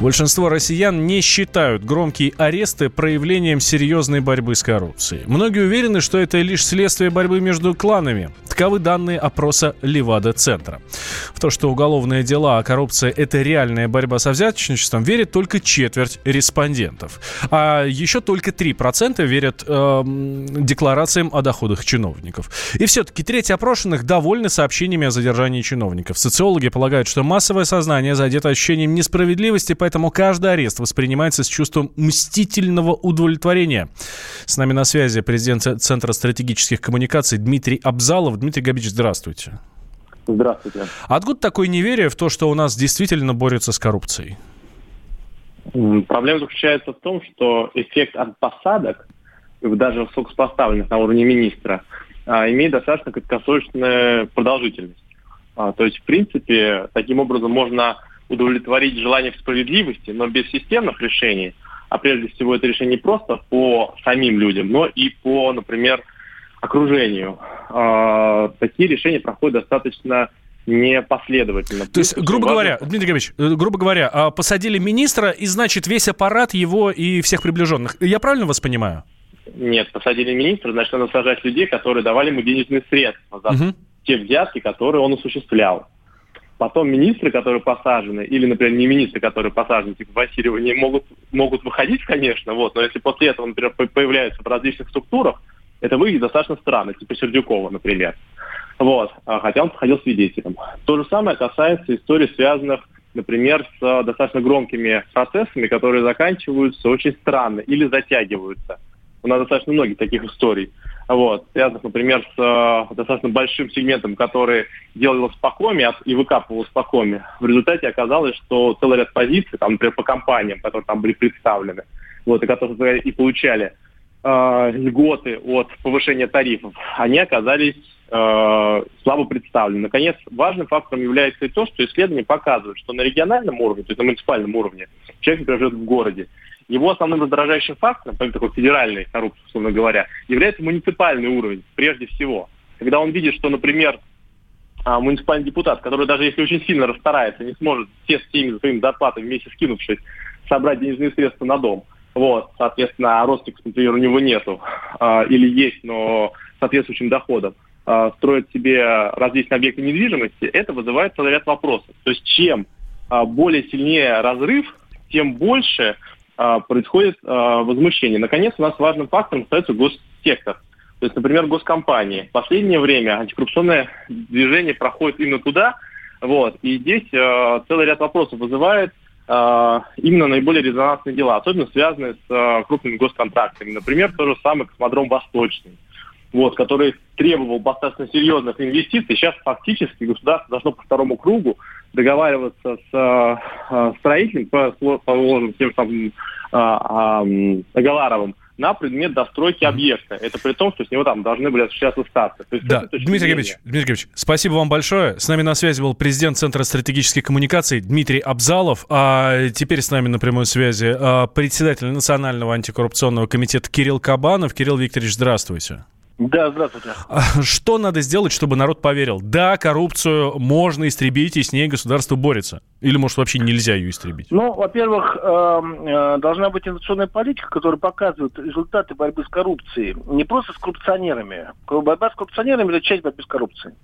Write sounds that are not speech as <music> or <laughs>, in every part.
Большинство россиян не считают громкие аресты проявлением серьезной борьбы с коррупцией. Многие уверены, что это лишь следствие борьбы между кланами. Таковы данные опроса Левада-центра. В то, что уголовные дела о коррупции – это реальная борьба со взяточничеством, верит только четверть респондентов. А еще только 3% верят э, декларациям о доходах чиновников. И все-таки треть опрошенных довольны сообщениями о задержании чиновников. Социологи полагают, что массовое сознание задето ощущением несправедливости, поэтому каждый арест воспринимается с чувством мстительного удовлетворения. С нами на связи президент Центра стратегических коммуникаций Дмитрий Абзалов. Дмитрий Габич, здравствуйте. Здравствуйте. Откуда такое неверие в то, что у нас действительно борются с коррупцией? Проблема заключается в том, что эффект от посадок, даже высокопоставленных на уровне министра, а, имеет достаточно краткосрочную продолжительность. А, то есть, в принципе, таким образом можно удовлетворить желание в справедливости, но без системных решений, а прежде всего это решение не просто по самим людям, но и по, например, окружению. Э, такие решения проходят достаточно непоследовательно. То есть, грубо говоря, Дмитрий Григорьевич, э, грубо говоря, а, посадили министра, и значит весь аппарат его и всех приближенных. Я правильно вас понимаю? Нет, посадили министра, значит, надо сажать людей, которые давали ему денежные средства за угу. те взятки, которые он осуществлял. Потом министры, которые посажены, или, например, не министры, которые посажены, типа Васильева, не могут, могут выходить, конечно, вот, но если после этого, например, появляются в различных структурах, это выглядит достаточно странно, типа Сердюкова, например. Вот, а, хотя он подходил свидетелем. То же самое касается историй, связанных, например, с достаточно громкими процессами, которые заканчиваются очень странно или затягиваются. У нас достаточно многих таких историй вот, связанных, например, с э, достаточно большим сегментом, который делал спокойно и выкапывал спокойно. В результате оказалось, что целый ряд позиций, там, например, по компаниям, которые там были представлены, вот, и которые и получали э, льготы от повышения тарифов, они оказались э, слабо представлены. Наконец, важным фактором является и то, что исследования показывают, что на региональном уровне, то есть на муниципальном уровне, человек, который живет в городе, его основным раздражающим фактором, такой федеральной коррупции, условно говоря, является муниципальный уровень, прежде всего. Когда он видит, что, например, а, муниципальный депутат, который даже если очень сильно расстарается, не сможет все с теми своими зарплатами вместе скинувшись, собрать денежные средства на дом. Вот, соответственно, а родственников, например, у него нету, а, или есть, но соответствующим доходом, а, строит себе различные объекты недвижимости, это вызывает целый ряд вопросов. То есть чем более сильнее разрыв, тем больше а, происходит а, возмущение. Наконец, у нас важным фактором остается госсектор. То есть, например, госкомпании. В последнее время антикоррупционное движение проходит именно туда, вот, и здесь э, целый ряд вопросов вызывает именно наиболее резонансные дела, особенно связанные с э, крупными госконтрактами. Например, тот же самый космодром «Восточный», вот, который требовал достаточно серьезных инвестиций. Сейчас фактически государство должно по второму кругу договариваться с э, строителем, по, положим, тем самым э, э, Галаровым, на предмет достройки объекта. Это при том, что с него там должны были осуществляться статы. То есть да. Дмитрий Григорьевич, Дмитрий Григорьевич, спасибо вам большое. С нами на связи был президент Центра стратегических коммуникаций Дмитрий Абзалов. А теперь с нами на прямой связи а, председатель Национального антикоррупционного комитета Кирилл Кабанов. Кирилл Викторович, здравствуйте. Да, здравствуйте. А что надо сделать, чтобы народ поверил? Да, коррупцию можно истребить, и с ней государство борется. Или, может, вообще нельзя ее истребить? Ну, во-первых, эм, э, должна быть инновационная политика, которая показывает результаты борьбы с коррупцией. Не просто с коррупционерами. Борьба с коррупционерами – это часть борьбы с коррупцией.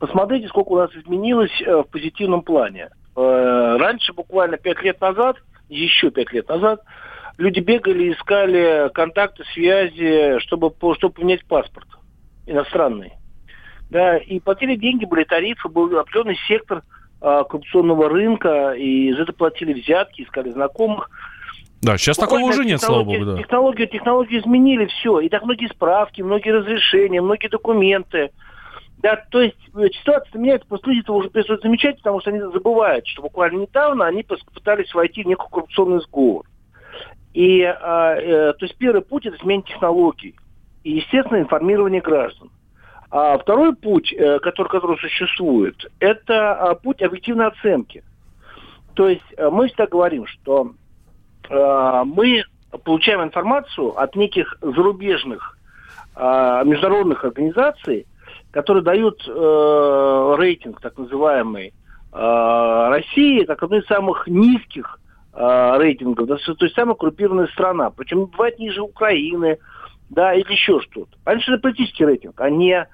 Посмотрите, сколько у нас изменилось э, в позитивном плане. Э, раньше, буквально пять лет назад, еще пять лет назад, люди бегали, искали контакты, связи, чтобы, чтобы поменять паспорт иностранный. Да, и платили деньги, были тарифы, был определенный сектор а, коррупционного рынка, и за это платили взятки, искали знакомых. Да, сейчас Буквально такого уже нет, слава богу, да. Технологии, технологии изменили все. И так многие справки, многие разрешения, многие документы. Да, то есть э, ситуация меняется, просто люди это уже перестают замечать, потому что они забывают, что буквально недавно они пытались войти в некий коррупционный сговор. И, э, э, то есть первый путь – это смена технологий. И, естественно, информирование граждан. А второй путь, э, который, который существует, это э, путь объективной оценки. То есть э, мы всегда говорим, что э, мы получаем информацию от неких зарубежных э, международных организаций, которые дают э, рейтинг, так называемый, э, России, как одной из самых низких Э, рейтингов. Да, то есть самая коррумпированная страна. Причем бывает ниже Украины, да, или еще что-то. Раньше это политический рейтинг, а не...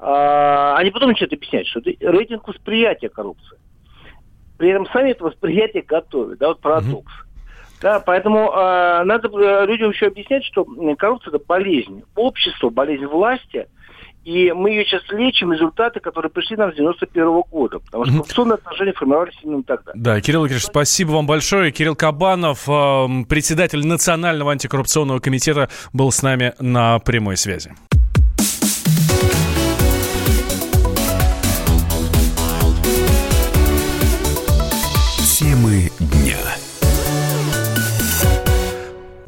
А, они потом начинают объяснять, что это рейтинг восприятия коррупции. При этом сами это восприятие готовят, да, вот парадокс. Mm-hmm. Да, поэтому э, надо людям еще объяснять, что коррупция это болезнь. Общество, болезнь власти – и мы ее сейчас лечим, результаты, которые пришли нам с 91 -го года. Потому что коррупционные отношения формировались именно тогда. Да, Кирилл Игоревич, спасибо вам большое. Кирилл Кабанов, эм, председатель Национального антикоррупционного комитета, был с нами на прямой связи.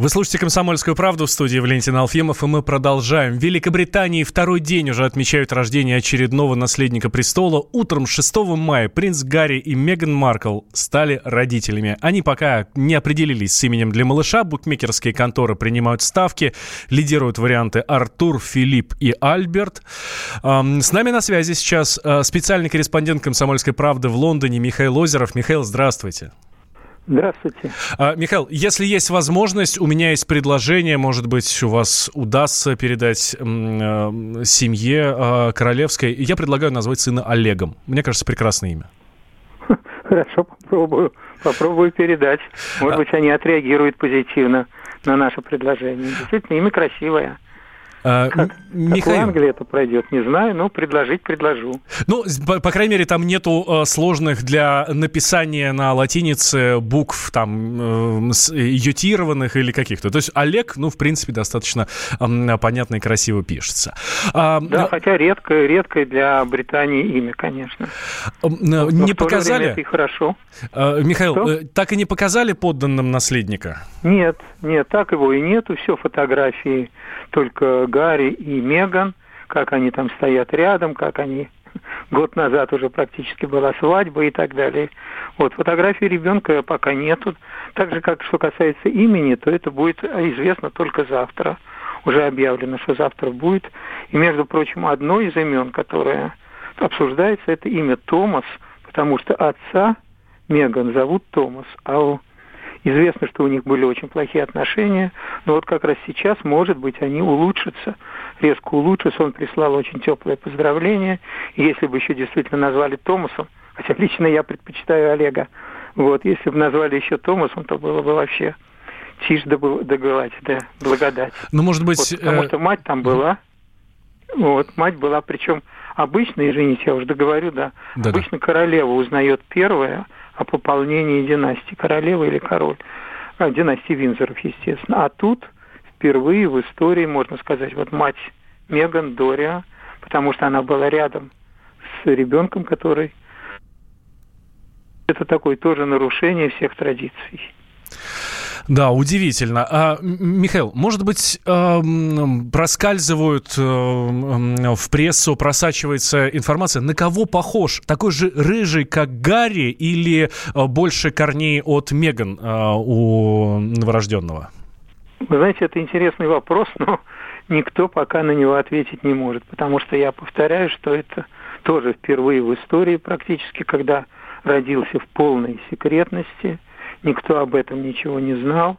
Вы слушаете «Комсомольскую правду» в студии Валентин Алфимов, и мы продолжаем. В Великобритании второй день уже отмечают рождение очередного наследника престола. Утром 6 мая принц Гарри и Меган Маркл стали родителями. Они пока не определились с именем для малыша. Букмекерские конторы принимают ставки. Лидируют варианты Артур, Филипп и Альберт. С нами на связи сейчас э, специальный корреспондент «Комсомольской правды» в Лондоне Михаил Озеров. Михаил, здравствуйте. Здравствуйте. А, Михаил, если есть возможность, у меня есть предложение, может быть, у вас удастся передать э, семье э, королевской. Я предлагаю назвать сына Олегом. Мне кажется, прекрасное имя. <laughs> Хорошо, попробую. Попробую передать. Может быть, они отреагируют позитивно на наше предложение. Действительно, имя красивое. А, Михаил. как в Англии это пройдет, не знаю, но предложить предложу. Ну, по, по крайней мере, там нету э, сложных для написания на латинице букв там э, ютированных или каких-то. То есть Олег, ну, в принципе, достаточно э, понятно и красиво пишется. А, да, но... хотя редкое, редкое для Британии имя, конечно. Э, но не показали? Это и хорошо. Э, Михаил, Что? так и не показали подданным наследника? Нет, нет, так его и нету, все фотографии только Гарри и Меган, как они там стоят рядом, как они <laughs> год назад уже практически была свадьба и так далее. Вот, фотографии ребенка пока нету. Так же, как что касается имени, то это будет известно только завтра. Уже объявлено, что завтра будет. И, между прочим, одно из имен, которое обсуждается, это имя Томас, потому что отца Меган зовут Томас, а у Известно, что у них были очень плохие отношения, но вот как раз сейчас, может быть, они улучшатся, резко улучшатся. Он прислал очень теплое поздравление. И если бы еще действительно назвали Томасом, хотя лично я предпочитаю Олега, вот, если бы назвали еще Томасом, то было бы вообще тишь да, да гладь, да, благодать. Ну, может быть... Вот, потому э... что мать там была, вот, мать была, причем обычно, извините, я уже договорю, да, да обычно королева узнает первая, о пополнении династии, королева или король, а, династии Винзоров, естественно. А тут впервые в истории, можно сказать, вот мать Меган Дориа, потому что она была рядом с ребенком, который... Это такое тоже нарушение всех традиций. Да, удивительно. А, Михаил, может быть, проскальзывают э, в прессу, просачивается информация, на кого похож? Такой же рыжий, как Гарри, или э, больше корней от Меган э, у новорожденного? Вы знаете, это интересный вопрос, но <laughs> никто пока на него ответить не может, потому что я повторяю, что это тоже впервые в истории практически, когда родился в полной секретности – Никто об этом ничего не знал.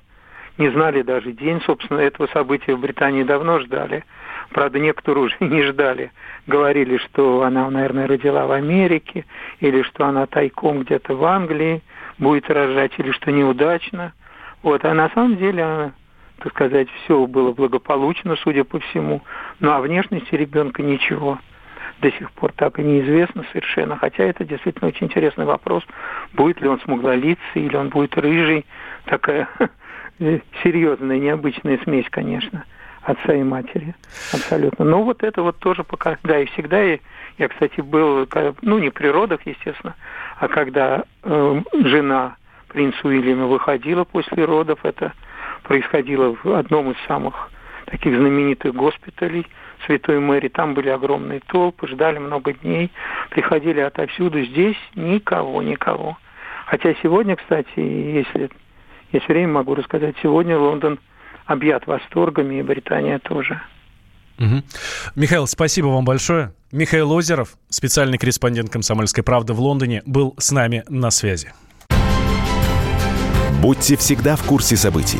Не знали даже день, собственно, этого события в Британии давно ждали. Правда, некоторые уже <laughs> не ждали. Говорили, что она, наверное, родила в Америке, или что она тайком где-то в Англии будет рожать, или что неудачно. Вот, а на самом деле она, так сказать, все было благополучно, судя по всему. Ну, а внешности ребенка ничего до сих пор так и неизвестно совершенно. Хотя это действительно очень интересный вопрос. Будет ли он смуглолицый или он будет рыжий. Такая <laughs> серьезная, необычная смесь, конечно, отца и матери. Абсолютно. Но вот это вот тоже пока... Да, и всегда я, я кстати, был, ну, не при родах, естественно, а когда э, жена принца Уильяма выходила после родов, это происходило в одном из самых таких знаменитых госпиталей – Святой Мэри, там были огромные толпы, ждали много дней, приходили отовсюду. Здесь никого, никого. Хотя сегодня, кстати, если есть время, могу рассказать, сегодня Лондон объят восторгами, и Британия тоже. Угу. Михаил, спасибо вам большое. Михаил Озеров, специальный корреспондент «Комсомольской правды» в Лондоне, был с нами на связи. Будьте всегда в курсе событий.